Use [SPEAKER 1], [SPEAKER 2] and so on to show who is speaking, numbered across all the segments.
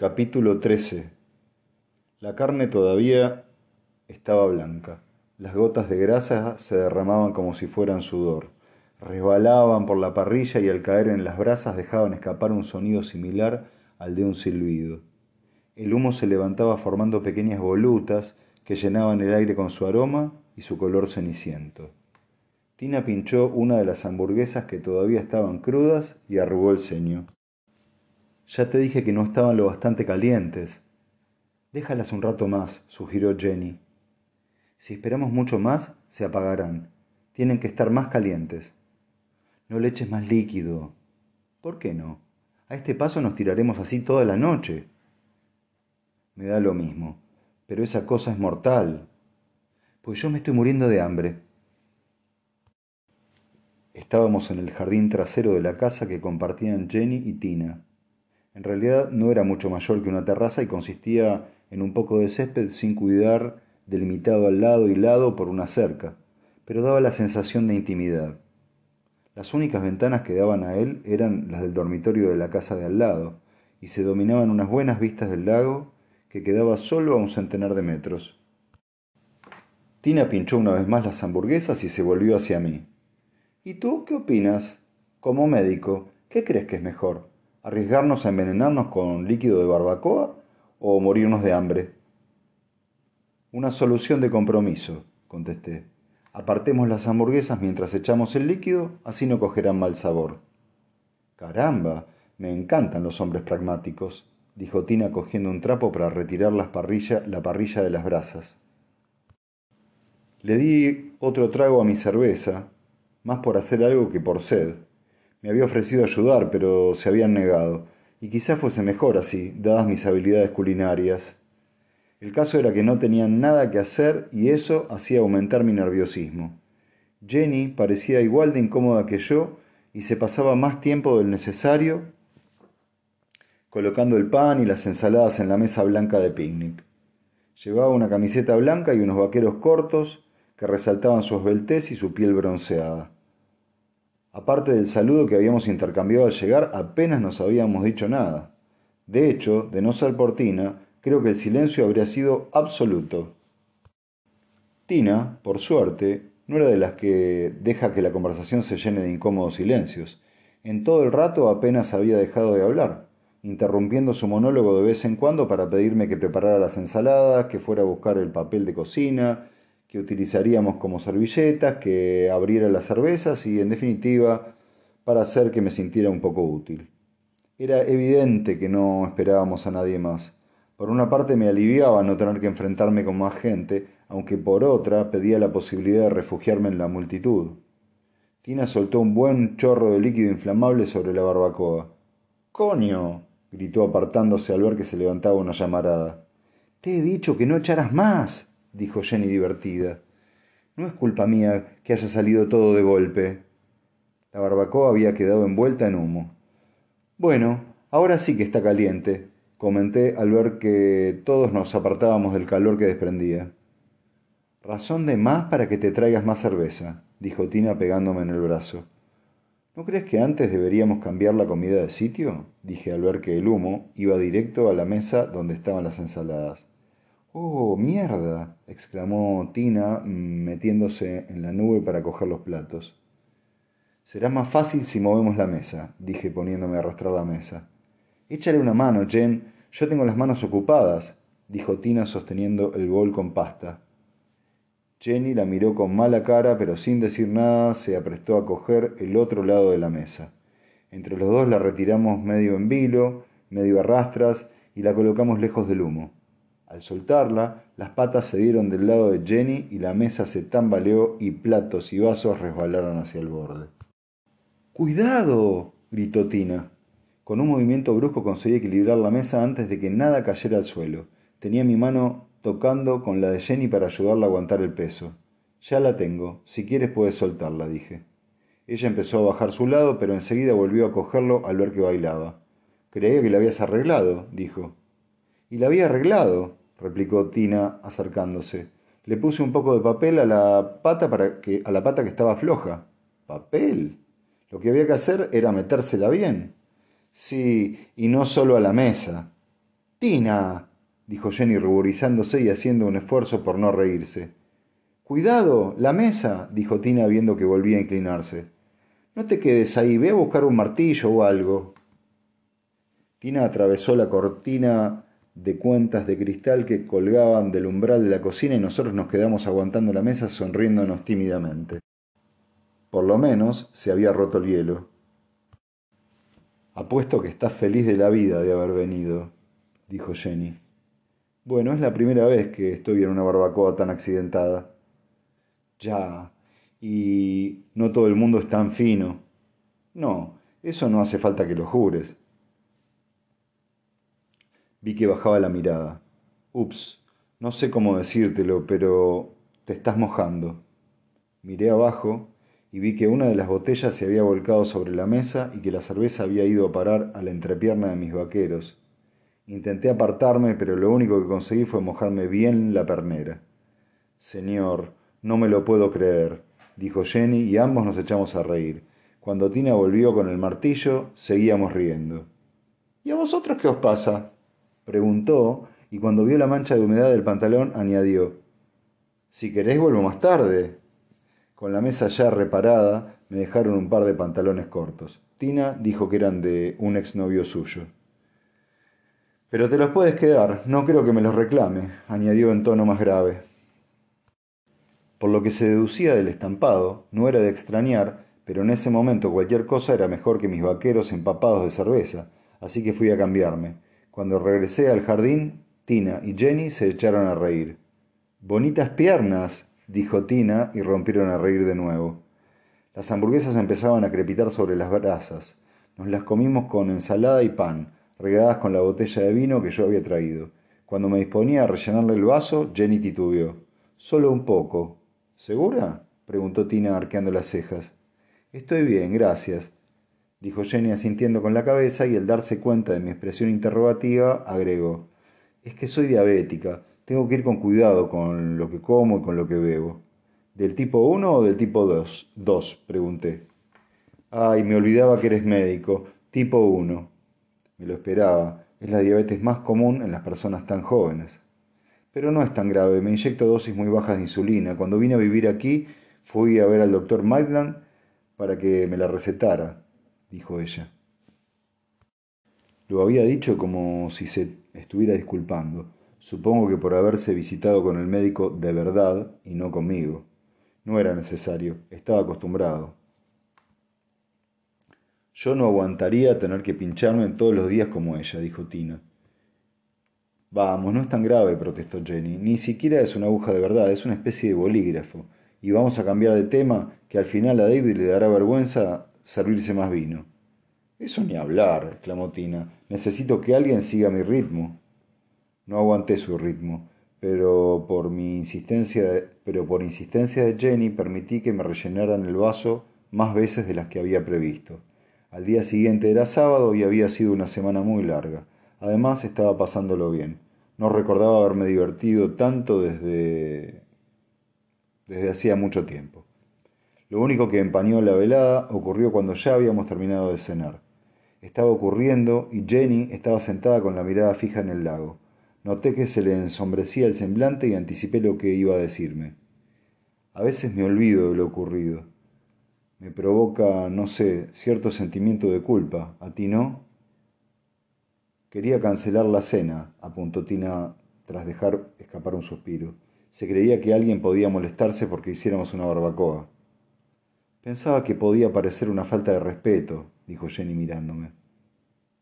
[SPEAKER 1] Capítulo 13 La carne todavía estaba blanca. Las gotas de grasa se derramaban como si fueran sudor. Resbalaban por la parrilla y al caer en las brasas dejaban escapar un sonido similar al de un silbido. El humo se levantaba formando pequeñas volutas que llenaban el aire con su aroma y su color ceniciento. Tina pinchó una de las hamburguesas que todavía estaban crudas y arrugó el ceño. Ya te dije que no estaban lo bastante calientes. Déjalas un rato más, sugirió Jenny. Si esperamos mucho más, se apagarán. Tienen que estar más calientes. No le eches más líquido. ¿Por qué no? A este paso nos tiraremos así toda la noche. Me da lo mismo, pero esa cosa es mortal. Pues yo me estoy muriendo de hambre. Estábamos en el jardín trasero de la casa que compartían Jenny y Tina. En realidad no era mucho mayor que una terraza y consistía en un poco de césped sin cuidar, delimitado al lado y lado por una cerca, pero daba la sensación de intimidad. Las únicas ventanas que daban a él eran las del dormitorio de la casa de al lado, y se dominaban unas buenas vistas del lago que quedaba solo a un centenar de metros. Tina pinchó una vez más las hamburguesas y se volvió hacia mí. ¿Y tú qué opinas? Como médico, ¿qué crees que es mejor? ¿Arriesgarnos a envenenarnos con líquido de barbacoa o morirnos de hambre? Una solución de compromiso, contesté. Apartemos las hamburguesas mientras echamos el líquido, así no cogerán mal sabor. Caramba, me encantan los hombres pragmáticos, dijo Tina cogiendo un trapo para retirar la parrilla de las brasas. Le di otro trago a mi cerveza, más por hacer algo que por sed. Me había ofrecido ayudar, pero se habían negado, y quizá fuese mejor así, dadas mis habilidades culinarias. El caso era que no tenían nada que hacer y eso hacía aumentar mi nerviosismo. Jenny parecía igual de incómoda que yo y se pasaba más tiempo del necesario colocando el pan y las ensaladas en la mesa blanca de picnic. Llevaba una camiseta blanca y unos vaqueros cortos que resaltaban su esbeltez y su piel bronceada. Aparte del saludo que habíamos intercambiado al llegar, apenas nos habíamos dicho nada. De hecho, de no ser por Tina, creo que el silencio habría sido absoluto. Tina, por suerte, no era de las que deja que la conversación se llene de incómodos silencios. En todo el rato apenas había dejado de hablar, interrumpiendo su monólogo de vez en cuando para pedirme que preparara las ensaladas, que fuera a buscar el papel de cocina, que utilizaríamos como servilletas, que abriera las cervezas y, en definitiva, para hacer que me sintiera un poco útil. Era evidente que no esperábamos a nadie más. Por una parte me aliviaba no tener que enfrentarme con más gente, aunque por otra pedía la posibilidad de refugiarme en la multitud. Tina soltó un buen chorro de líquido inflamable sobre la barbacoa. ¡Coño! gritó apartándose al ver que se levantaba una llamarada. Te he dicho que no echaras más dijo Jenny divertida. No es culpa mía que haya salido todo de golpe. La barbacoa había quedado envuelta en humo. Bueno, ahora sí que está caliente, comenté al ver que todos nos apartábamos del calor que desprendía. Razón de más para que te traigas más cerveza, dijo Tina pegándome en el brazo. ¿No crees que antes deberíamos cambiar la comida de sitio? dije al ver que el humo iba directo a la mesa donde estaban las ensaladas. Oh, mierda, exclamó Tina, metiéndose en la nube para coger los platos. Será más fácil si movemos la mesa, dije poniéndome a arrastrar la mesa. Échale una mano, Jen. Yo tengo las manos ocupadas, dijo Tina sosteniendo el bol con pasta. Jenny la miró con mala cara, pero sin decir nada se aprestó a coger el otro lado de la mesa. Entre los dos la retiramos medio en vilo, medio a rastras, y la colocamos lejos del humo. Al soltarla, las patas se dieron del lado de Jenny y la mesa se tambaleó y platos y vasos resbalaron hacia el borde. ¡Cuidado! gritó Tina. Con un movimiento brusco conseguí equilibrar la mesa antes de que nada cayera al suelo. Tenía mi mano tocando con la de Jenny para ayudarla a aguantar el peso. Ya la tengo. Si quieres puedes soltarla, dije. Ella empezó a bajar su lado, pero enseguida volvió a cogerlo al ver que bailaba. Creía que la habías arreglado, dijo. Y la había arreglado, replicó Tina acercándose. Le puse un poco de papel a la pata para que a la pata que estaba floja. ¿Papel? Lo que había que hacer era metérsela bien. Sí, y no solo a la mesa. Tina, dijo Jenny ruborizándose y haciendo un esfuerzo por no reírse. Cuidado, la mesa, dijo Tina viendo que volvía a inclinarse. No te quedes ahí, ve a buscar un martillo o algo. Tina atravesó la cortina de cuentas de cristal que colgaban del umbral de la cocina y nosotros nos quedamos aguantando la mesa sonriéndonos tímidamente. Por lo menos se había roto el hielo. Apuesto que estás feliz de la vida de haber venido, dijo Jenny. Bueno, es la primera vez que estoy en una barbacoa tan accidentada. Ya, y no todo el mundo es tan fino. No, eso no hace falta que lo jures. Vi que bajaba la mirada. Ups, no sé cómo decírtelo, pero te estás mojando. Miré abajo y vi que una de las botellas se había volcado sobre la mesa y que la cerveza había ido a parar a la entrepierna de mis vaqueros. Intenté apartarme, pero lo único que conseguí fue mojarme bien la pernera. Señor, no me lo puedo creer, dijo Jenny y ambos nos echamos a reír. Cuando Tina volvió con el martillo, seguíamos riendo. ¿Y a vosotros qué os pasa? Preguntó, y cuando vio la mancha de humedad del pantalón añadió, Si queréis vuelvo más tarde. Con la mesa ya reparada, me dejaron un par de pantalones cortos. Tina dijo que eran de un exnovio suyo. Pero te los puedes quedar, no creo que me los reclame, añadió en tono más grave. Por lo que se deducía del estampado, no era de extrañar, pero en ese momento cualquier cosa era mejor que mis vaqueros empapados de cerveza, así que fui a cambiarme. Cuando regresé al jardín, Tina y Jenny se echaron a reír. Bonitas piernas, dijo Tina y rompieron a reír de nuevo. Las hamburguesas empezaban a crepitar sobre las brasas. Nos las comimos con ensalada y pan, regadas con la botella de vino que yo había traído. Cuando me disponía a rellenarle el vaso, Jenny titubeó. Solo un poco. ¿Segura? preguntó Tina arqueando las cejas. Estoy bien, gracias dijo Jenny asintiendo con la cabeza y al darse cuenta de mi expresión interrogativa agregó Es que soy diabética, tengo que ir con cuidado con lo que como y con lo que bebo. ¿Del tipo 1 o del tipo 2? 2, pregunté. Ay, me olvidaba que eres médico, tipo 1. Me lo esperaba, es la diabetes más común en las personas tan jóvenes. Pero no es tan grave, me inyecto dosis muy bajas de insulina. Cuando vine a vivir aquí, fui a ver al doctor Maitland para que me la recetara dijo ella. Lo había dicho como si se estuviera disculpando, supongo que por haberse visitado con el médico de verdad y no conmigo. No era necesario, estaba acostumbrado. Yo no aguantaría tener que pincharme todos los días como ella, dijo Tina. Vamos, no es tan grave, protestó Jenny. Ni siquiera es una aguja de verdad, es una especie de bolígrafo. Y vamos a cambiar de tema, que al final a David le dará vergüenza servirse más vino. Eso ni hablar, exclamó Tina. Necesito que alguien siga mi ritmo. No aguanté su ritmo, pero por mi insistencia, pero por insistencia de Jenny permití que me rellenaran el vaso más veces de las que había previsto. Al día siguiente era sábado y había sido una semana muy larga. Además estaba pasándolo bien. No recordaba haberme divertido tanto desde desde hacía mucho tiempo. Lo único que empañó la velada ocurrió cuando ya habíamos terminado de cenar. Estaba ocurriendo y Jenny estaba sentada con la mirada fija en el lago. Noté que se le ensombrecía el semblante y anticipé lo que iba a decirme. A veces me olvido de lo ocurrido. Me provoca, no sé, cierto sentimiento de culpa. ¿A ti no? Quería cancelar la cena, apuntó Tina tras dejar escapar un suspiro. Se creía que alguien podía molestarse porque hiciéramos una barbacoa. Pensaba que podía parecer una falta de respeto, dijo Jenny mirándome.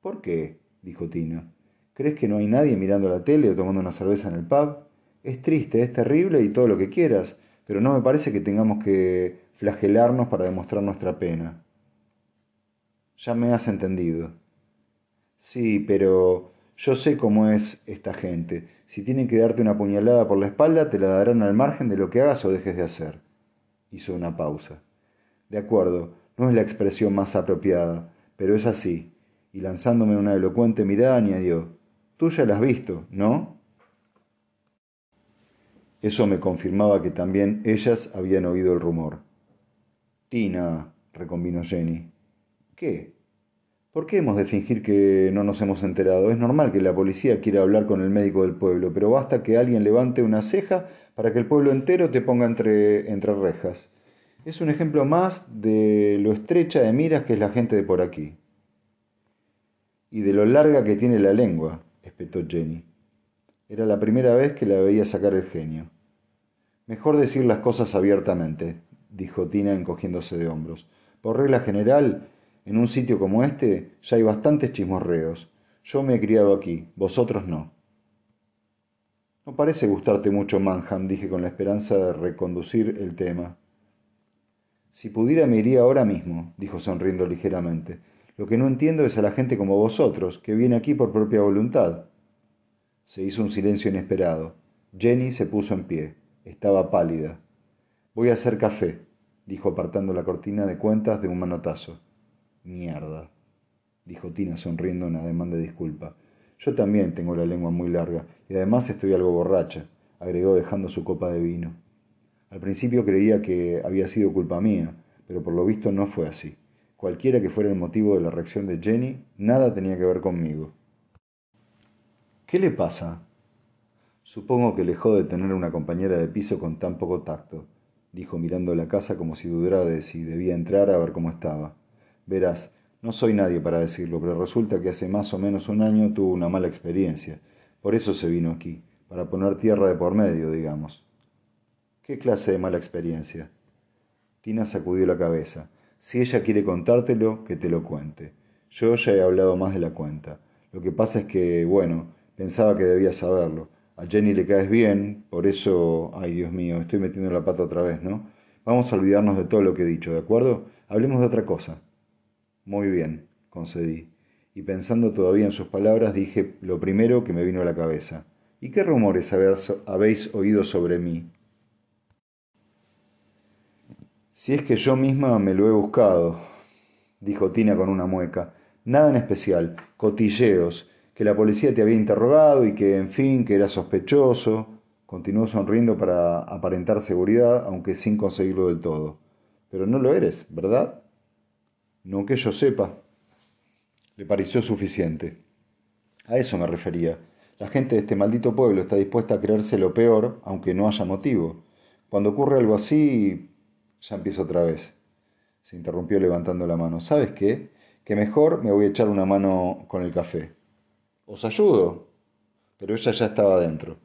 [SPEAKER 1] ¿Por qué? dijo Tina. ¿Crees que no hay nadie mirando la tele o tomando una cerveza en el pub? Es triste, es terrible y todo lo que quieras, pero no me parece que tengamos que flagelarnos para demostrar nuestra pena. Ya me has entendido. Sí, pero yo sé cómo es esta gente. Si tienen que darte una puñalada por la espalda, te la darán al margen de lo que hagas o dejes de hacer. Hizo una pausa. De acuerdo, no es la expresión más apropiada, pero es así. Y lanzándome una elocuente mirada añadió, Tú ya la has visto, ¿no? Eso me confirmaba que también ellas habían oído el rumor. Tina, reconvino Jenny. ¿Qué? ¿Por qué hemos de fingir que no nos hemos enterado? Es normal que la policía quiera hablar con el médico del pueblo, pero basta que alguien levante una ceja para que el pueblo entero te ponga entre, entre rejas. Es un ejemplo más de lo estrecha de miras que es la gente de por aquí. Y de lo larga que tiene la lengua, espetó Jenny. Era la primera vez que la veía sacar el genio. Mejor decir las cosas abiertamente, dijo Tina encogiéndose de hombros. Por regla general, en un sitio como este ya hay bastantes chismorreos. Yo me he criado aquí, vosotros no. No parece gustarte mucho Manham, dije con la esperanza de reconducir el tema. Si pudiera me iría ahora mismo, dijo sonriendo ligeramente. Lo que no entiendo es a la gente como vosotros, que viene aquí por propia voluntad. Se hizo un silencio inesperado. Jenny se puso en pie. Estaba pálida. Voy a hacer café, dijo apartando la cortina de cuentas de un manotazo. Mierda, dijo Tina sonriendo en ademán de disculpa. Yo también tengo la lengua muy larga y además estoy algo borracha, agregó dejando su copa de vino. Al principio creía que había sido culpa mía, pero por lo visto no fue así. Cualquiera que fuera el motivo de la reacción de Jenny, nada tenía que ver conmigo. ¿Qué le pasa? Supongo que le de tener una compañera de piso con tan poco tacto, dijo mirando la casa como si dudara de si debía entrar a ver cómo estaba. Verás, no soy nadie para decirlo, pero resulta que hace más o menos un año tuvo una mala experiencia. Por eso se vino aquí, para poner tierra de por medio, digamos. ¿Qué clase de mala experiencia? Tina sacudió la cabeza. Si ella quiere contártelo, que te lo cuente. Yo ya he hablado más de la cuenta. Lo que pasa es que, bueno, pensaba que debía saberlo a Jenny le caes bien, por eso, ay Dios mío, estoy metiendo la pata otra vez, ¿no? Vamos a olvidarnos de todo lo que he dicho, ¿de acuerdo? Hablemos de otra cosa. Muy bien, concedí. Y pensando todavía en sus palabras, dije lo primero que me vino a la cabeza. ¿Y qué rumores habéis oído sobre mí? Si es que yo misma me lo he buscado, dijo Tina con una mueca. Nada en especial, cotilleos, que la policía te había interrogado y que, en fin, que era sospechoso. Continuó sonriendo para aparentar seguridad, aunque sin conseguirlo del todo. Pero no lo eres, ¿verdad? No que yo sepa. Le pareció suficiente. A eso me refería. La gente de este maldito pueblo está dispuesta a creerse lo peor, aunque no haya motivo. Cuando ocurre algo así, ya empiezo otra vez. Se interrumpió levantando la mano. ¿Sabes qué? Que mejor me voy a echar una mano con el café. Os ayudo. Pero ella ya estaba dentro.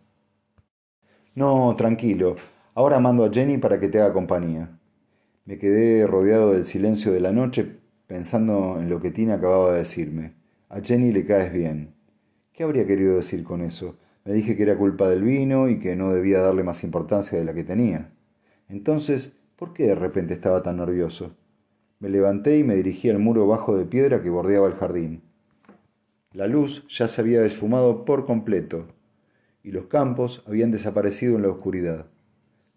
[SPEAKER 1] No, tranquilo. Ahora mando a Jenny para que te haga compañía. Me quedé rodeado del silencio de la noche pensando en lo que Tina acababa de decirme. A Jenny le caes bien. ¿Qué habría querido decir con eso? Me dije que era culpa del vino y que no debía darle más importancia de la que tenía. Entonces, ¿por qué de repente estaba tan nervioso? Me levanté y me dirigí al muro bajo de piedra que bordeaba el jardín. La luz ya se había desfumado por completo y los campos habían desaparecido en la oscuridad.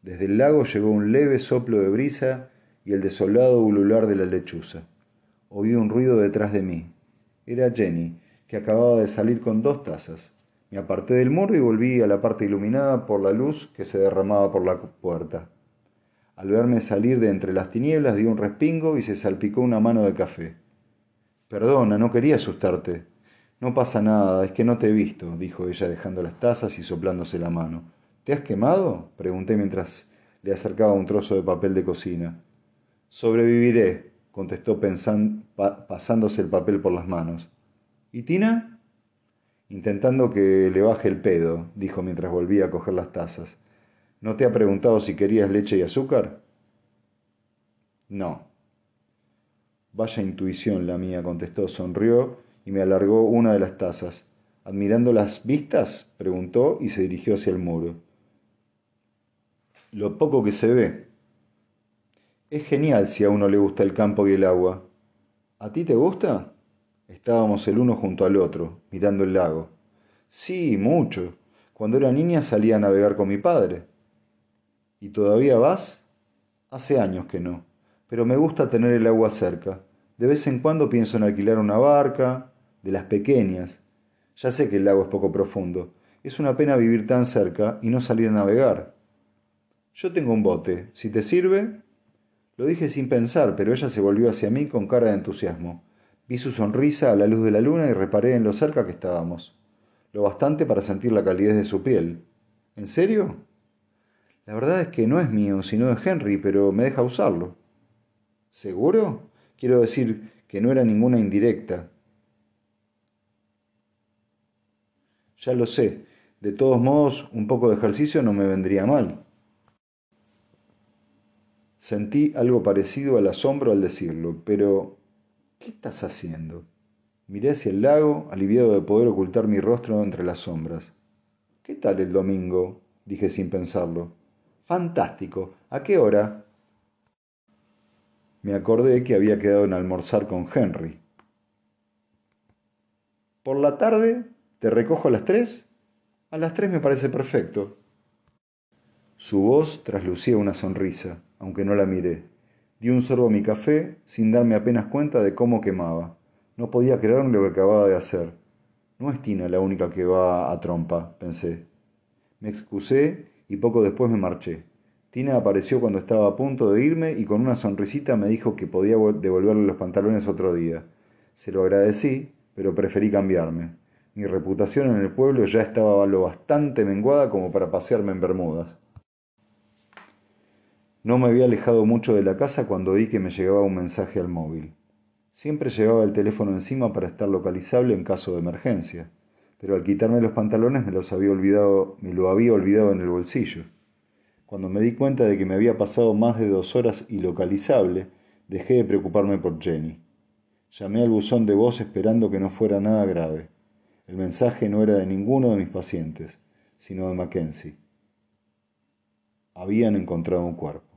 [SPEAKER 1] Desde el lago llegó un leve soplo de brisa y el desolado ulular de la lechuza. Oí un ruido detrás de mí. Era Jenny, que acababa de salir con dos tazas. Me aparté del muro y volví a la parte iluminada por la luz que se derramaba por la puerta. Al verme salir de entre las tinieblas dio un respingo y se salpicó una mano de café. Perdona, no quería asustarte, no pasa nada, es que no te he visto, dijo ella dejando las tazas y soplándose la mano. ¿Te has quemado? pregunté mientras le acercaba un trozo de papel de cocina. Sobreviviré, contestó pasándose el papel por las manos. ¿Y Tina? Intentando que le baje el pedo, dijo mientras volvía a coger las tazas. ¿No te ha preguntado si querías leche y azúcar? No. Vaya intuición la mía, contestó, sonrió y me alargó una de las tazas. Admirando las vistas, preguntó y se dirigió hacia el muro. Lo poco que se ve. Es genial si a uno le gusta el campo y el agua. ¿A ti te gusta? Estábamos el uno junto al otro, mirando el lago. Sí, mucho. Cuando era niña salía a navegar con mi padre. ¿Y todavía vas? Hace años que no, pero me gusta tener el agua cerca. De vez en cuando pienso en alquilar una barca, de las pequeñas. Ya sé que el lago es poco profundo. Es una pena vivir tan cerca y no salir a navegar. Yo tengo un bote. Si te sirve. Lo dije sin pensar, pero ella se volvió hacia mí con cara de entusiasmo. Vi su sonrisa a la luz de la luna y reparé en lo cerca que estábamos, lo bastante para sentir la calidez de su piel. ¿En serio? La verdad es que no es mío, sino de Henry, pero me deja usarlo. ¿Seguro? Quiero decir que no era ninguna indirecta. Ya lo sé. De todos modos, un poco de ejercicio no me vendría mal. Sentí algo parecido al asombro al decirlo, pero ¿qué estás haciendo? Miré hacia el lago, aliviado de poder ocultar mi rostro entre las sombras. ¿Qué tal el domingo? dije sin pensarlo. Fantástico. ¿A qué hora? Me acordé que había quedado en almorzar con Henry. ¿Por la tarde? ¿Te recojo a las tres? A las tres me parece perfecto. Su voz traslucía una sonrisa, aunque no la miré. Di un sorbo a mi café sin darme apenas cuenta de cómo quemaba. No podía creer lo que acababa de hacer. No es Tina la única que va a trompa, pensé. Me excusé y poco después me marché. Tina apareció cuando estaba a punto de irme y con una sonrisita me dijo que podía devolverle los pantalones otro día. Se lo agradecí, pero preferí cambiarme. Mi reputación en el pueblo ya estaba lo bastante menguada como para pasearme en Bermudas. No me había alejado mucho de la casa cuando vi que me llegaba un mensaje al móvil. Siempre llevaba el teléfono encima para estar localizable en caso de emergencia, pero al quitarme los pantalones me los había olvidado, me lo había olvidado en el bolsillo. Cuando me di cuenta de que me había pasado más de dos horas ilocalizable, dejé de preocuparme por Jenny. Llamé al buzón de voz esperando que no fuera nada grave. El mensaje no era de ninguno de mis pacientes, sino de Mackenzie. Habían encontrado un cuerpo.